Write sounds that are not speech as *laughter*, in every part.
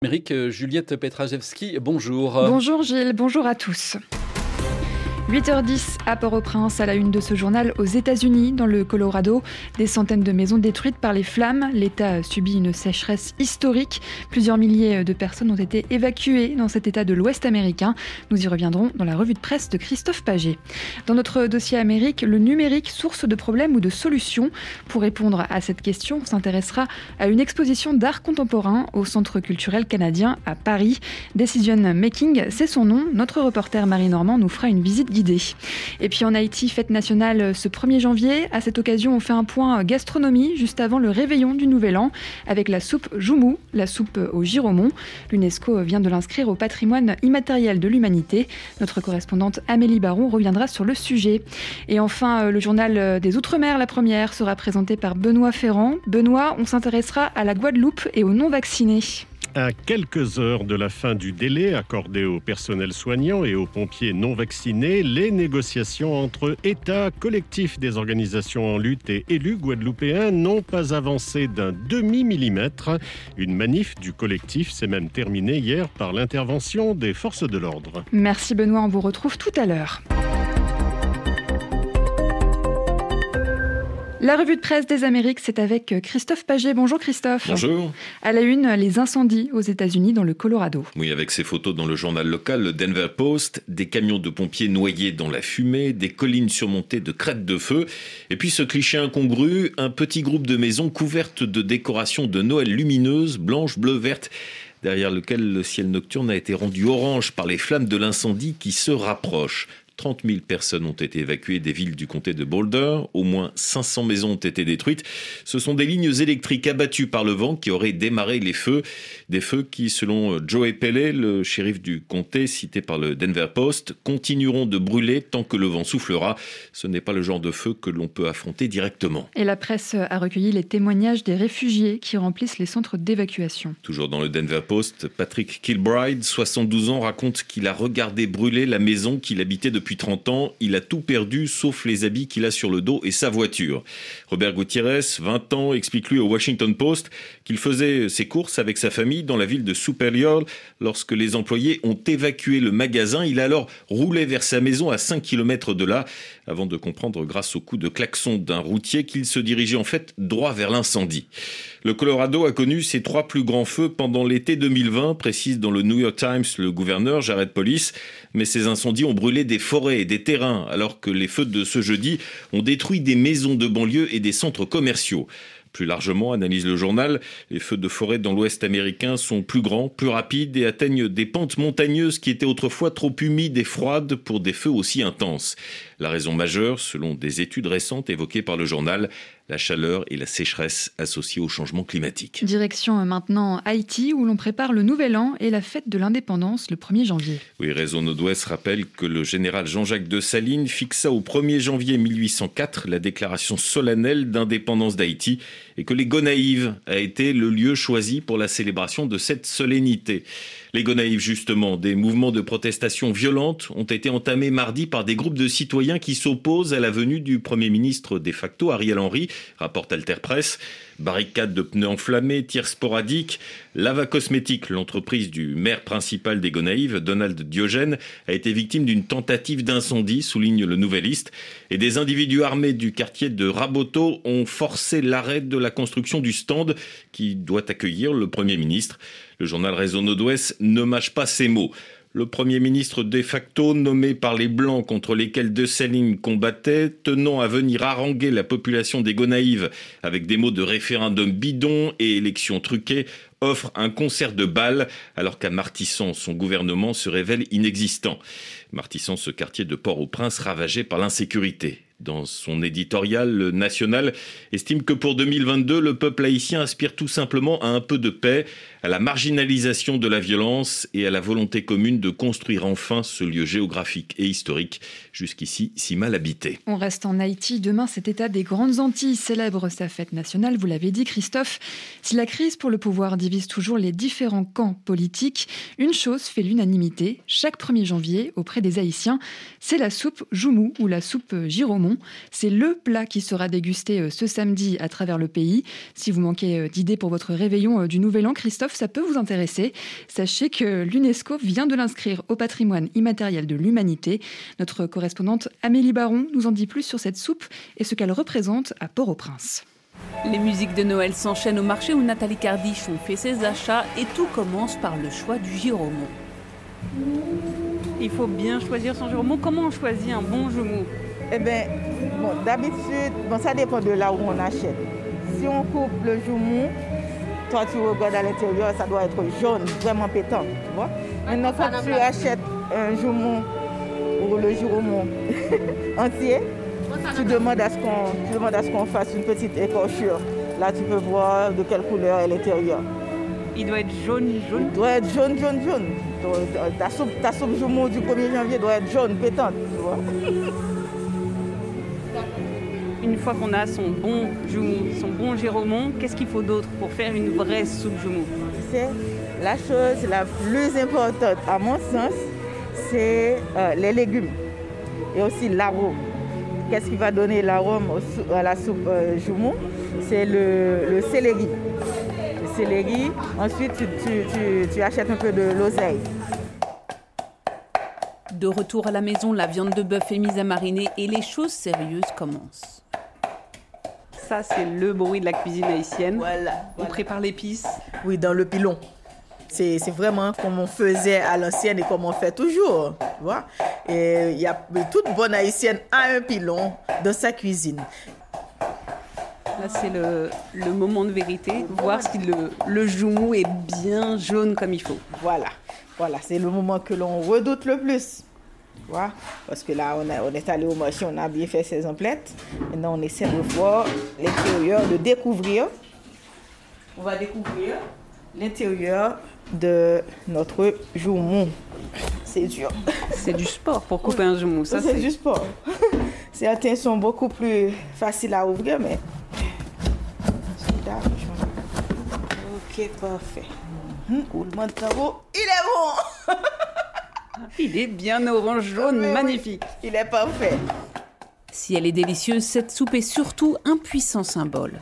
Amérique, Juliette Petrajewski, bonjour. Bonjour Gilles, bonjour à tous. 8h10 à Port-au-Prince, à la une de ce journal aux États-Unis, dans le Colorado. Des centaines de maisons détruites par les flammes. L'État subit une sécheresse historique. Plusieurs milliers de personnes ont été évacuées dans cet État de l'Ouest américain. Nous y reviendrons dans la revue de presse de Christophe Paget. Dans notre dossier Amérique, le numérique, source de problèmes ou de solutions Pour répondre à cette question, on s'intéressera à une exposition d'art contemporain au Centre culturel canadien à Paris. Decision Making, c'est son nom. Notre reporter Marie Normand nous fera une visite et puis en Haïti, fête nationale ce 1er janvier. À cette occasion, on fait un point gastronomie juste avant le réveillon du Nouvel An avec la soupe Joumou, la soupe au giromon. L'UNESCO vient de l'inscrire au patrimoine immatériel de l'humanité. Notre correspondante Amélie Baron reviendra sur le sujet. Et enfin, le journal des Outre-mer, la première, sera présenté par Benoît Ferrand. Benoît, on s'intéressera à la Guadeloupe et aux non-vaccinés. À quelques heures de la fin du délai accordé au personnel soignant et aux pompiers non vaccinés, les négociations entre États, collectifs des organisations en lutte et élus guadeloupéens n'ont pas avancé d'un demi-millimètre. Une manif du collectif s'est même terminée hier par l'intervention des forces de l'ordre. Merci Benoît, on vous retrouve tout à l'heure. La revue de presse des Amériques, c'est avec Christophe Paget. Bonjour Christophe. Bonjour. À la une, les incendies aux États-Unis dans le Colorado. Oui, avec ces photos dans le journal local, le Denver Post, des camions de pompiers noyés dans la fumée, des collines surmontées de crêtes de feu, et puis ce cliché incongru, un petit groupe de maisons couvertes de décorations de Noël lumineuses, blanches, bleues, vertes derrière lequel le ciel nocturne a été rendu orange par les flammes de l'incendie qui se rapprochent. 30 000 personnes ont été évacuées des villes du comté de Boulder. Au moins 500 maisons ont été détruites. Ce sont des lignes électriques abattues par le vent qui auraient démarré les feux. Des feux qui, selon Joey Pelley, le shérif du comté cité par le Denver Post, continueront de brûler tant que le vent soufflera. Ce n'est pas le genre de feu que l'on peut affronter directement. Et la presse a recueilli les témoignages des réfugiés qui remplissent les centres d'évacuation. Toujours dans le Denver Post, Patrick Kilbride, 72 ans, raconte qu'il a regardé brûler la maison qu'il habitait depuis depuis 30 ans, il a tout perdu sauf les habits qu'il a sur le dos et sa voiture. Robert Gutiérrez, 20 ans, explique lui au Washington Post qu'il faisait ses courses avec sa famille dans la ville de Superior lorsque les employés ont évacué le magasin. Il a alors roulé vers sa maison à 5 km de là avant de comprendre grâce au coup de klaxon d'un routier qu'il se dirigeait en fait droit vers l'incendie. Le Colorado a connu ses trois plus grands feux pendant l'été 2020, précise dans le New York Times le gouverneur Jared Police, mais ces incendies ont brûlé des forêts et des terrains, alors que les feux de ce jeudi ont détruit des maisons de banlieue et des centres commerciaux. Plus largement, analyse le journal, les feux de forêt dans l'ouest américain sont plus grands, plus rapides et atteignent des pentes montagneuses qui étaient autrefois trop humides et froides pour des feux aussi intenses. La raison majeure, selon des études récentes évoquées par le journal, la chaleur et la sécheresse associées au changement climatique. Direction maintenant Haïti, où l'on prépare le Nouvel An et la fête de l'indépendance le 1er janvier. Oui, Réseau Nord-Ouest rappelle que le général Jean-Jacques de Salines fixa au 1er janvier 1804 la déclaration solennelle d'indépendance d'Haïti et que les Gonaïves a été le lieu choisi pour la célébration de cette solennité. Les Gonaïves, justement, des mouvements de protestation violentes ont été entamés mardi par des groupes de citoyens qui s'opposent à la venue du Premier ministre de facto, Ariel Henry, rapporte Alter Press. Barricades de pneus enflammés, tirs sporadiques. Lava Cosmétique, l'entreprise du maire principal des Gonaïves, Donald Diogène, a été victime d'une tentative d'incendie, souligne le Nouvelliste. Et des individus armés du quartier de Raboto ont forcé l'arrêt de la construction du stand qui doit accueillir le Premier ministre. Le journal Réseau Nord-Ouest ne mâche pas ses mots. Le Premier ministre de facto, nommé par les Blancs contre lesquels De combattait, tenant à venir haranguer la population des Gonaïves avec des mots de référendum bidon et élections truquées, offre un concert de balles alors qu'à Martissan, son gouvernement se révèle inexistant. Martissan, ce quartier de Port-au-Prince ravagé par l'insécurité. Dans son éditorial, National estime que pour 2022, le peuple haïtien aspire tout simplement à un peu de paix, à la marginalisation de la violence et à la volonté commune de construire enfin ce lieu géographique et historique jusqu'ici si mal habité. On reste en Haïti. Demain, cet État des Grandes Antilles célèbre sa fête nationale. Vous l'avez dit, Christophe. Si la crise pour le pouvoir divise toujours les différents camps politiques, une chose fait l'unanimité. Chaque 1er janvier, auprès des Haïtiens, c'est la soupe Joumou ou la soupe Giromon saumon. C'est le plat qui sera dégusté euh, ce samedi à travers le pays. Si vous manquez euh, d'idées pour votre réveillon du Nouvel An, Christophe, ça peut vous intéresser. Sachez que l'UNESCO vient de l'inscrire au patrimoine immatériel de l'humanité. Notre correspondante Amélie Baron nous en dit plus sur cette soupe et ce qu'elle représente à Port-au-Prince. Les musiques de Noël s'enchaînent au marché où Nathalie Cardiche fait ses achats et tout commence par le choix du giromon. Il faut bien choisir son giromon. Comment on choisit un bon jumeau? Eh bien, bon, d'habitude, bon, ça dépend de là où on achète. Si on coupe le jumeau, toi tu regardes à l'intérieur, ça doit être jaune, vraiment pétant, tu vois. Maintenant, quand tu achètes un jumeau ou le giromon *laughs* entier, tu demandes à ce qu'on fasse une petite écorchure. Là, tu peux voir de quelle couleur est l'intérieur. Il doit être jaune, jaune Il doit être jaune, jaune, jaune. Ta soupe, ta soupe du 1er janvier doit être jaune, pétante, tu vois. *laughs* Une fois qu'on a son bon joumou, son bon géromon, qu'est-ce qu'il faut d'autre pour faire une vraie soupe joumou C'est la chose la plus importante, à mon sens, c'est euh, les légumes et aussi l'arôme. Qu'est-ce qui va donner l'arôme à la soupe euh, joumou C'est le, céleri. Le céleri. Ensuite, tu, achètes un peu de l'oseille. De retour à la maison, la viande de bœuf est mise à mariner et les choses sérieuses commencent. Ça, c'est le bruit de la cuisine haïtienne. Voilà. On prépare l'épice. Oui, dans le pilon. C'est vraiment comme on faisait à l'ancienne et comme on fait toujours. Tu vois? Et il y a toute bonne haïtienne a un pilon dans sa cuisine. Là, c'est le, le, moment de vérité, voir si le, le joumou est bien jaune comme il faut. Voilà, voilà, c'est le moment que l'on redoute le plus. Tu vois? Parce que là, on, a, on, est allé au marché, on a bien fait ses emplettes. Maintenant, on essaie de voir l'intérieur, de découvrir. On va découvrir l'intérieur de notre joumou. C'est dur. C'est du sport pour couper un joumou. Ça, c'est du sport. *laughs* Certains sont beaucoup plus faciles à ouvrir, mais. Ok, parfait. Mhm. Il est bon! *laughs* *laughs* Il est bien orange jaune, magnifique. Il est parfait. Si elle est délicieuse, cette soupe est surtout un puissant symbole.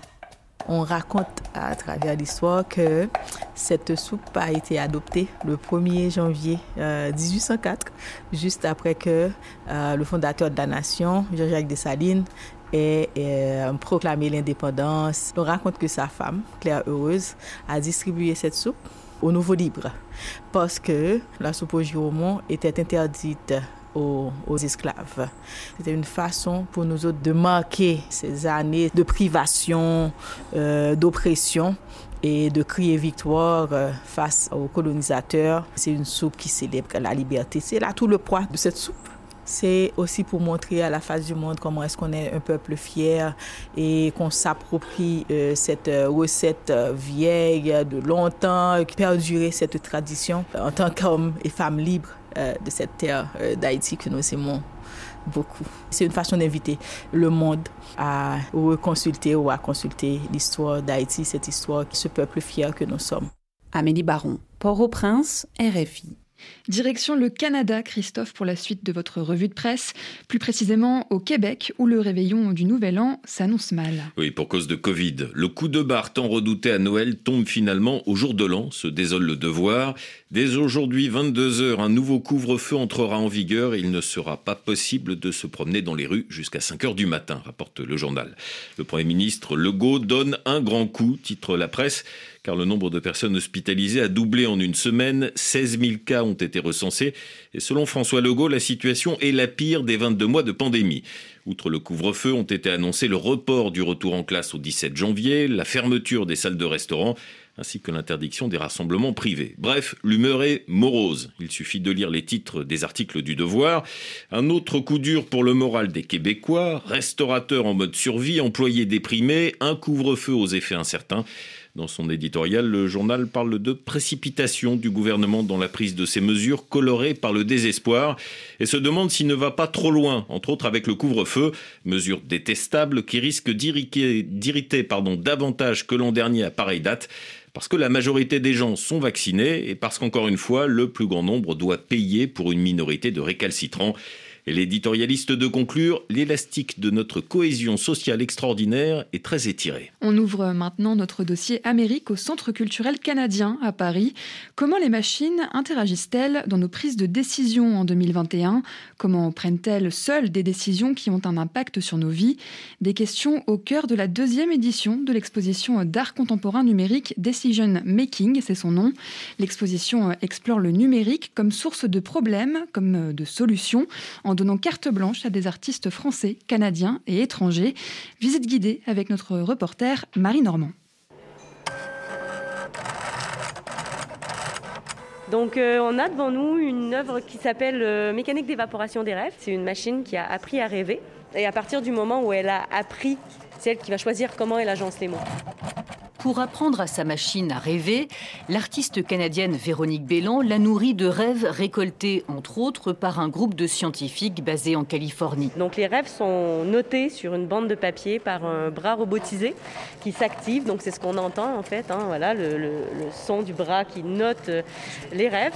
On raconte à travers l'histoire que cette soupe a été adoptée le 1er janvier 1804, euh, juste après que euh, le fondateur de la nation, Jean-Jacques Dessalines, ait euh, proclamé l'indépendance. On raconte que sa femme, Claire Heureuse, a distribué cette soupe au nouveau libre parce que la soupe au giromon était interdite aux, esclaves. C'était une façon pour nous autres de marquer ces années de privation, euh, d'oppression et de crier victoire euh, face aux colonisateurs. C'est une soupe qui célèbre la liberté. C'est là tout le poids de cette soupe. C'est aussi pour montrer à la face du monde comment est-ce qu'on est un peuple fier et qu'on s'approprie euh, cette recette vieille de longtemps, perdurer cette tradition en tant qu'hommes et femmes libres euh, de cette terre euh, d'Haïti que nous aimons beaucoup. C'est une façon d'inviter le monde à reconsulter ou à consulter l'histoire d'Haïti, cette histoire, ce peuple fier que nous sommes. Amélie Baron, Port-au-Prince, RFI. Direction le Canada, Christophe, pour la suite de votre revue de presse. Plus précisément au Québec, où le réveillon du Nouvel An s'annonce mal. Oui, pour cause de Covid. Le coup de barre tant redouté à Noël tombe finalement au jour de l'an, se désole le devoir. Dès aujourd'hui, 22h, un nouveau couvre-feu entrera en vigueur et il ne sera pas possible de se promener dans les rues jusqu'à 5h du matin, rapporte le journal. Le Premier ministre Legault donne un grand coup, titre la presse car le nombre de personnes hospitalisées a doublé en une semaine. 16 000 cas ont été recensés. Et selon François Legault, la situation est la pire des 22 mois de pandémie. Outre le couvre-feu, ont été annoncés le report du retour en classe au 17 janvier, la fermeture des salles de restaurant, ainsi que l'interdiction des rassemblements privés. Bref, l'humeur est morose. Il suffit de lire les titres des articles du Devoir. Un autre coup dur pour le moral des Québécois, restaurateurs en mode survie, employés déprimés, un couvre-feu aux effets incertains. Dans son éditorial, le journal parle de précipitation du gouvernement dans la prise de ces mesures colorées par le désespoir et se demande s'il ne va pas trop loin, entre autres avec le couvre-feu, mesure détestable qui risque d'irriter davantage que l'an dernier à pareille date parce que la majorité des gens sont vaccinés et parce qu'encore une fois, le plus grand nombre doit payer pour une minorité de récalcitrants. Et l'éditorialiste de conclure, l'élastique de notre cohésion sociale extraordinaire est très étiré. On ouvre maintenant notre dossier Amérique au Centre culturel canadien à Paris. Comment les machines interagissent-elles dans nos prises de décision en 2021 Comment prennent-elles seules des décisions qui ont un impact sur nos vies? Des questions au cœur de la deuxième édition de l'exposition d'art contemporain numérique Decision Making, c'est son nom. L'exposition explore le numérique comme source de problèmes, comme de solutions, donnant carte blanche à des artistes français, canadiens et étrangers. Visite guidée avec notre reporter Marie Normand. Donc euh, on a devant nous une œuvre qui s'appelle euh, Mécanique d'évaporation des rêves. C'est une machine qui a appris à rêver. Et à partir du moment où elle a appris, c'est elle qui va choisir comment elle agence les mots. Pour apprendre à sa machine à rêver, l'artiste canadienne Véronique Bélan la nourrit de rêves récoltés, entre autres, par un groupe de scientifiques basé en Californie. Donc les rêves sont notés sur une bande de papier par un bras robotisé qui s'active. Donc c'est ce qu'on entend en fait, hein, voilà, le, le, son du bras qui note euh, les rêves.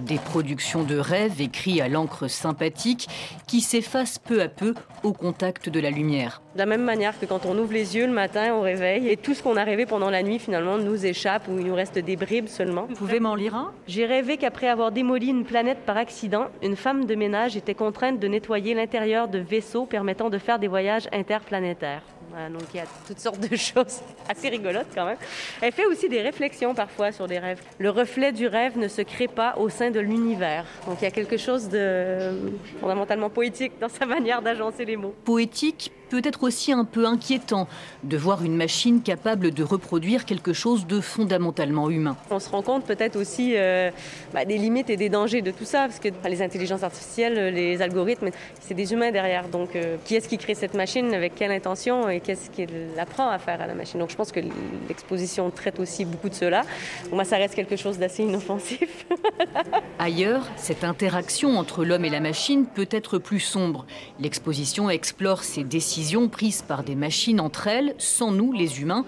Des productions de rêves écrits à l'encre sympathique qui s'effacent peu à peu au contact de la lumière. De la même manière que quand on ouvre les yeux le matin, on réveille et tout ce qu'on a rêvé pendant la nuit finalement nous échappe ou il nous reste des bribes seulement. Vous pouvez m'en lire un? J'ai rêvé qu'après avoir démoli une planète par accident, une femme de ménage était contrainte de nettoyer l'intérieur de vaisseaux permettant de faire des voyages interplanétaires. Voilà, donc il y a toutes sortes de *laughs* choses assez rigolotes quand même. Elle fait aussi des réflexions parfois sur des rêves. Le reflet du rêve ne se crée pas au sein de l'univers. Donc il y a quelque chose de fondamentalement poétique dans sa *laughs* manière d'agencer les mots. Poétique, peut-être aussi un peu inquiétant de voir une machine capable de reproduire quelque chose de fondamentalement humain. On se rend compte peut-être aussi euh, bah, des limites et des dangers de tout ça, parce que les intelligences artificielles, les algorithmes, c'est des humains derrière. Donc euh, qui est-ce qui crée cette machine, avec quelle intention et qu'est-ce qu'elle apprend à faire à la machine? Donc je pense que l'exposition traite aussi beaucoup de cela. Pour moi, ça reste quelque chose d'assez inoffensif. *laughs* Ailleurs, cette interaction entre l'homme et la machine peut être plus sombre. L'exposition explore ces décisions prises par des machines entre elles, sans nous, les humains,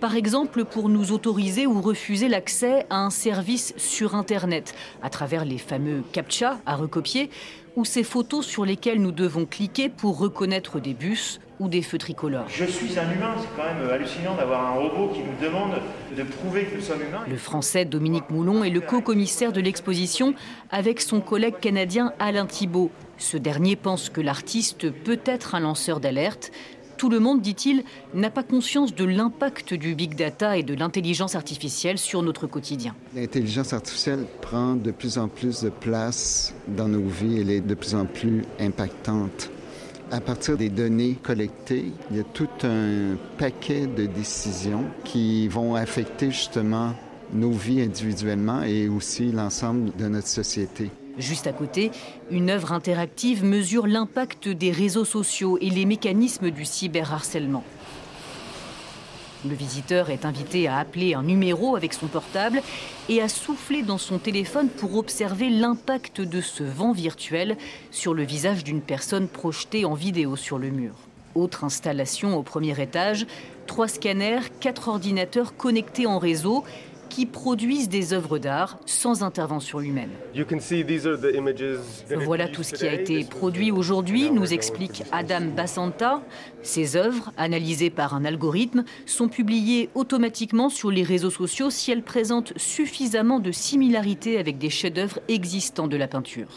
par exemple pour nous autoriser ou refuser l'accès à un service sur Internet, à travers les fameux CAPTCHA à recopier, ou ces photos sur lesquelles nous devons cliquer pour reconnaître des bus ou des feux tricolores. Je suis un humain, c'est quand même hallucinant d'avoir un robot qui nous demande de prouver que nous sommes humains. Le français Dominique Moulon est le co-commissaire de l'exposition avec son collègue canadien Alain Thibault. Ce dernier pense que l'artiste peut être un lanceur d'alerte. Tout le monde, dit-il, n'a pas conscience de l'impact du big data et de l'intelligence artificielle sur notre quotidien. L'intelligence artificielle prend de plus en plus de place dans nos vies, elle est de plus en plus impactante. À partir des données collectées, il y a tout un paquet de décisions qui vont affecter justement nos vies individuellement et aussi l'ensemble de notre société. Juste à côté, une œuvre interactive mesure l'impact des réseaux sociaux et les mécanismes du cyberharcèlement. Le visiteur est invité à appeler un numéro avec son portable et à souffler dans son téléphone pour observer l'impact de ce vent virtuel sur le visage d'une personne projetée en vidéo sur le mur. Autre installation au premier étage, trois scanners, quatre ordinateurs connectés en réseau qui produisent des œuvres d'art sans intervention humaine. Voilà tout ce qui a été produit aujourd'hui, nous explique Adam Bassanta. Ces œuvres, analysées par un algorithme, sont publiées automatiquement sur les réseaux sociaux si elles présentent suffisamment de similarités avec des chefs-d'œuvre existants de la peinture.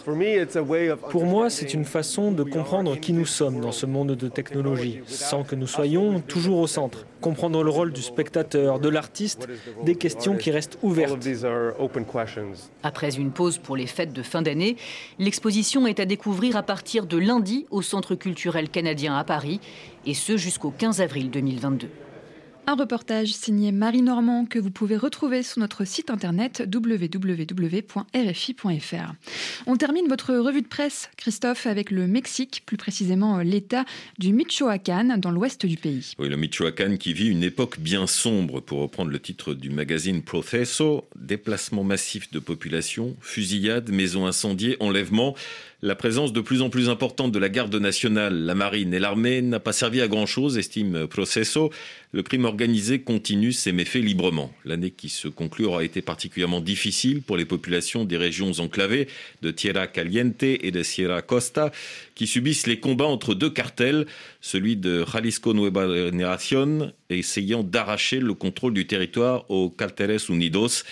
Pour moi, c'est une façon de comprendre qui nous sommes dans ce monde de technologie, sans que nous soyons toujours au centre. Comprendre le rôle du spectateur, de l'artiste, des questions qui restent ouvertes. Après une pause pour les fêtes de fin d'année, l'exposition est à découvrir à partir de lundi au Centre culturel canadien à Paris, et ce jusqu'au 15 avril 2022. Un reportage signé Marie Normand que vous pouvez retrouver sur notre site internet www.rfi.fr. On termine votre revue de presse, Christophe, avec le Mexique, plus précisément l'État du Michoacán, dans l'ouest du pays. Oui, le Michoacán qui vit une époque bien sombre, pour reprendre le titre du magazine Proceso, déplacement massif de population, fusillades, maisons incendiées, enlèvements. La présence de plus en plus importante de la garde nationale, la marine et l'armée n'a pas servi à grand-chose, estime Proceso. Le crime organisé continue ses méfaits librement. L'année qui se conclut aura été particulièrement difficile pour les populations des régions enclavées de Tierra Caliente et de Sierra Costa, qui subissent les combats entre deux cartels, celui de Jalisco Nueva Generación, essayant d'arracher le contrôle du territoire aux Carteles Unidos.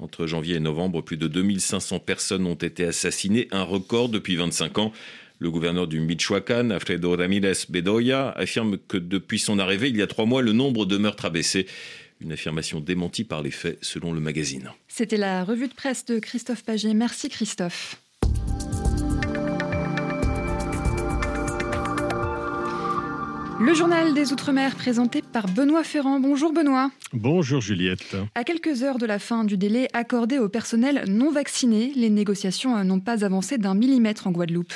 Entre janvier et novembre, plus de 2500 personnes ont été assassinées, un record depuis 25 ans. Le gouverneur du Michoacán, Alfredo Ramirez Bedoya, affirme que depuis son arrivée il y a trois mois, le nombre de meurtres a baissé. Une affirmation démentie par les faits, selon le magazine. C'était la revue de presse de Christophe Paget. Merci Christophe. Le journal des Outre-mer présenté par Benoît Ferrand. Bonjour Benoît. Bonjour Juliette. À quelques heures de la fin du délai accordé au personnel non vacciné, les négociations n'ont pas avancé d'un millimètre en Guadeloupe.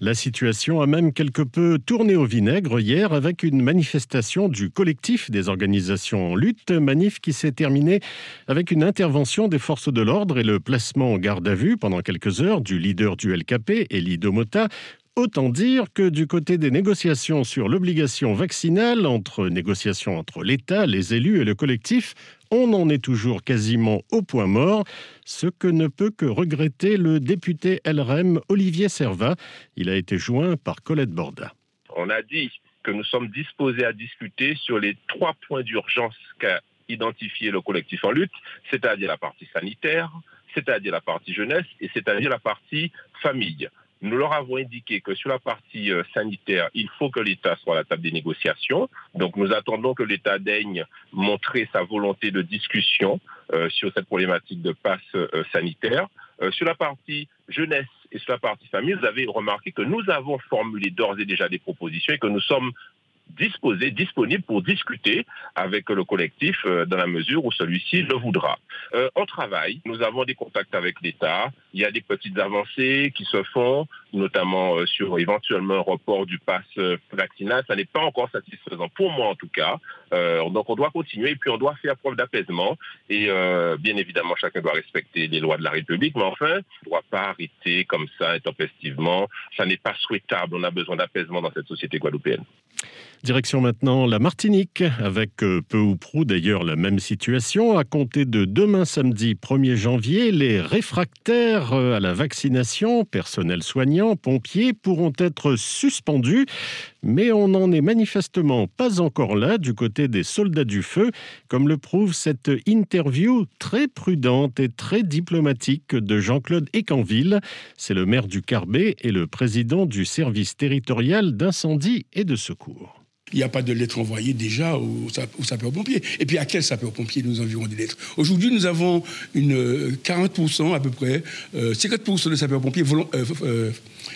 La situation a même quelque peu tourné au vinaigre hier avec une manifestation du collectif des organisations en lutte, manif qui s'est terminée avec une intervention des forces de l'ordre et le placement en garde à vue pendant quelques heures du leader du LKP, Elie Domota, Autant dire que du côté des négociations sur l'obligation vaccinale, entre négociations entre l'État, les élus et le collectif, on en est toujours quasiment au point mort, ce que ne peut que regretter le député LREM Olivier Servat. Il a été joint par Colette Borda. On a dit que nous sommes disposés à discuter sur les trois points d'urgence qu'a identifié le collectif en lutte, c'est-à-dire la partie sanitaire, c'est-à-dire la partie jeunesse et c'est-à-dire la partie famille. Nous leur avons indiqué que sur la partie euh, sanitaire, il faut que l'État soit à la table des négociations. Donc nous attendons que l'État daigne montrer sa volonté de discussion euh, sur cette problématique de passe euh, sanitaire. sur la partie jeunesse et sur la partie famille, vous avez remarqué que nous avons formulé d'ores et déjà des propositions et que nous sommes disposé, disponible pour discuter avec le collectif euh, dans la mesure où celui-ci le voudra. Euh, on travaille, nous avons des contacts avec l'État, il y a des petites avancées qui se font, notamment euh, sur éventuellement un report du pass vaccinal. Ça n'est pas encore satisfaisant, pour moi en tout cas. Donc on doit continuer et puis on doit faire preuve d'apaisement. Et bien évidemment, chacun doit respecter les lois de la République, mais enfin, on ne doit pas arrêter comme ça intempestivement. Ça n'est pas souhaitable. On a besoin d'apaisement dans cette société guadeloupéenne. Direction maintenant la Martinique, avec euh, peu ou prou d'ailleurs la même situation. À compter de demain samedi 1er janvier, les réfractaires euh, à la vaccination, personnel soignant, pompiers, pourront être suspendus. Mais on n'en est manifestement pas encore là du côté des soldats du feu, comme le prouve cette interview très prudente et très diplomatique de Jean-Claude Écanville. C'est le maire du Carbet et le président du service territorial d'incendie et de secours il n'y a pas de lettres envoyées déjà aux, sapeurs-pompiers. Et puis à quels sapeurs-pompiers nous enverrons des lettres? Aujourd'hui, nous avons une 40% euh, à peu près, 50% euh, de sapeurs-pompiers euh,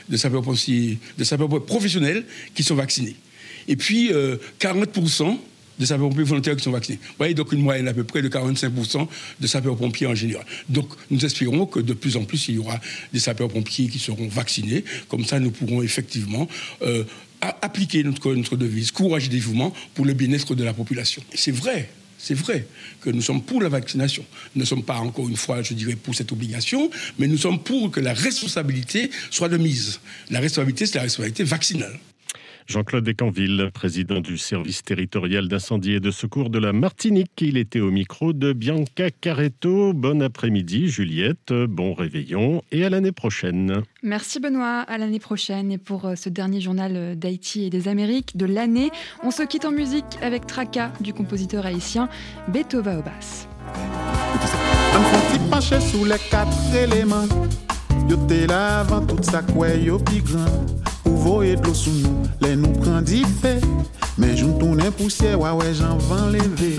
de sapeurs-pompiers sapeurs professionnels qui sont vaccinés. Et puis 40% de sapeurs-pompiers volontaires qui sont vaccinés. Vous voyez, donc une moyenne à peu près de 45% de sapeurs-pompiers en général. Donc nous espérons que de plus en plus, il y aura des sapeurs-pompiers qui seront vaccinés. Comme ça, nous pourrons effectivement appliquer notre, notre devise, courage et dévouement pour le bien-être de la population. C'est vrai, c'est vrai que nous sommes pour la vaccination. Nous ne sommes pas, encore une fois, je dirais, pour cette obligation, mais nous sommes pour que la responsabilité soit de mise. La responsabilité, c'est la responsabilité vaccinale. Jean-Claude Descanville, président du service territorial d'incendie et de secours de la Martinique. Il était au micro de Bianca Caretto. Bon après-midi, Juliette. Bon réveillon et à l'année prochaine. Merci Benoît, à l'année prochaine. Et pour euh, ce dernier journal euh, d'Haïti et des Amériques de l'année, on se quitte en musique avec Traka du compositeur haïtien Betova Obas. sous les quatre éléments. Yo toute sa Ou voye dlo sou nou, le nou pran di fe Men joun tounen pousye, wawe jan van leve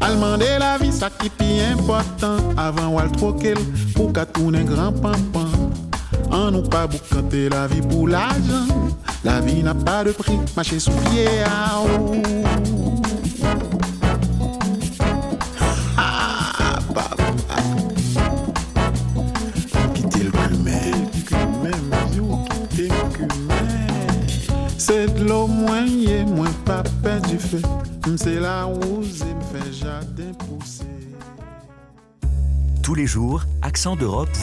Alman de la vi sa ki pi important. Avan wal trokel pou ka tounen gran pampan An nou pa bou kante la vi pou la La vi na pa de pri, mache sou pie a ou Tous les jours, Accent d'Europe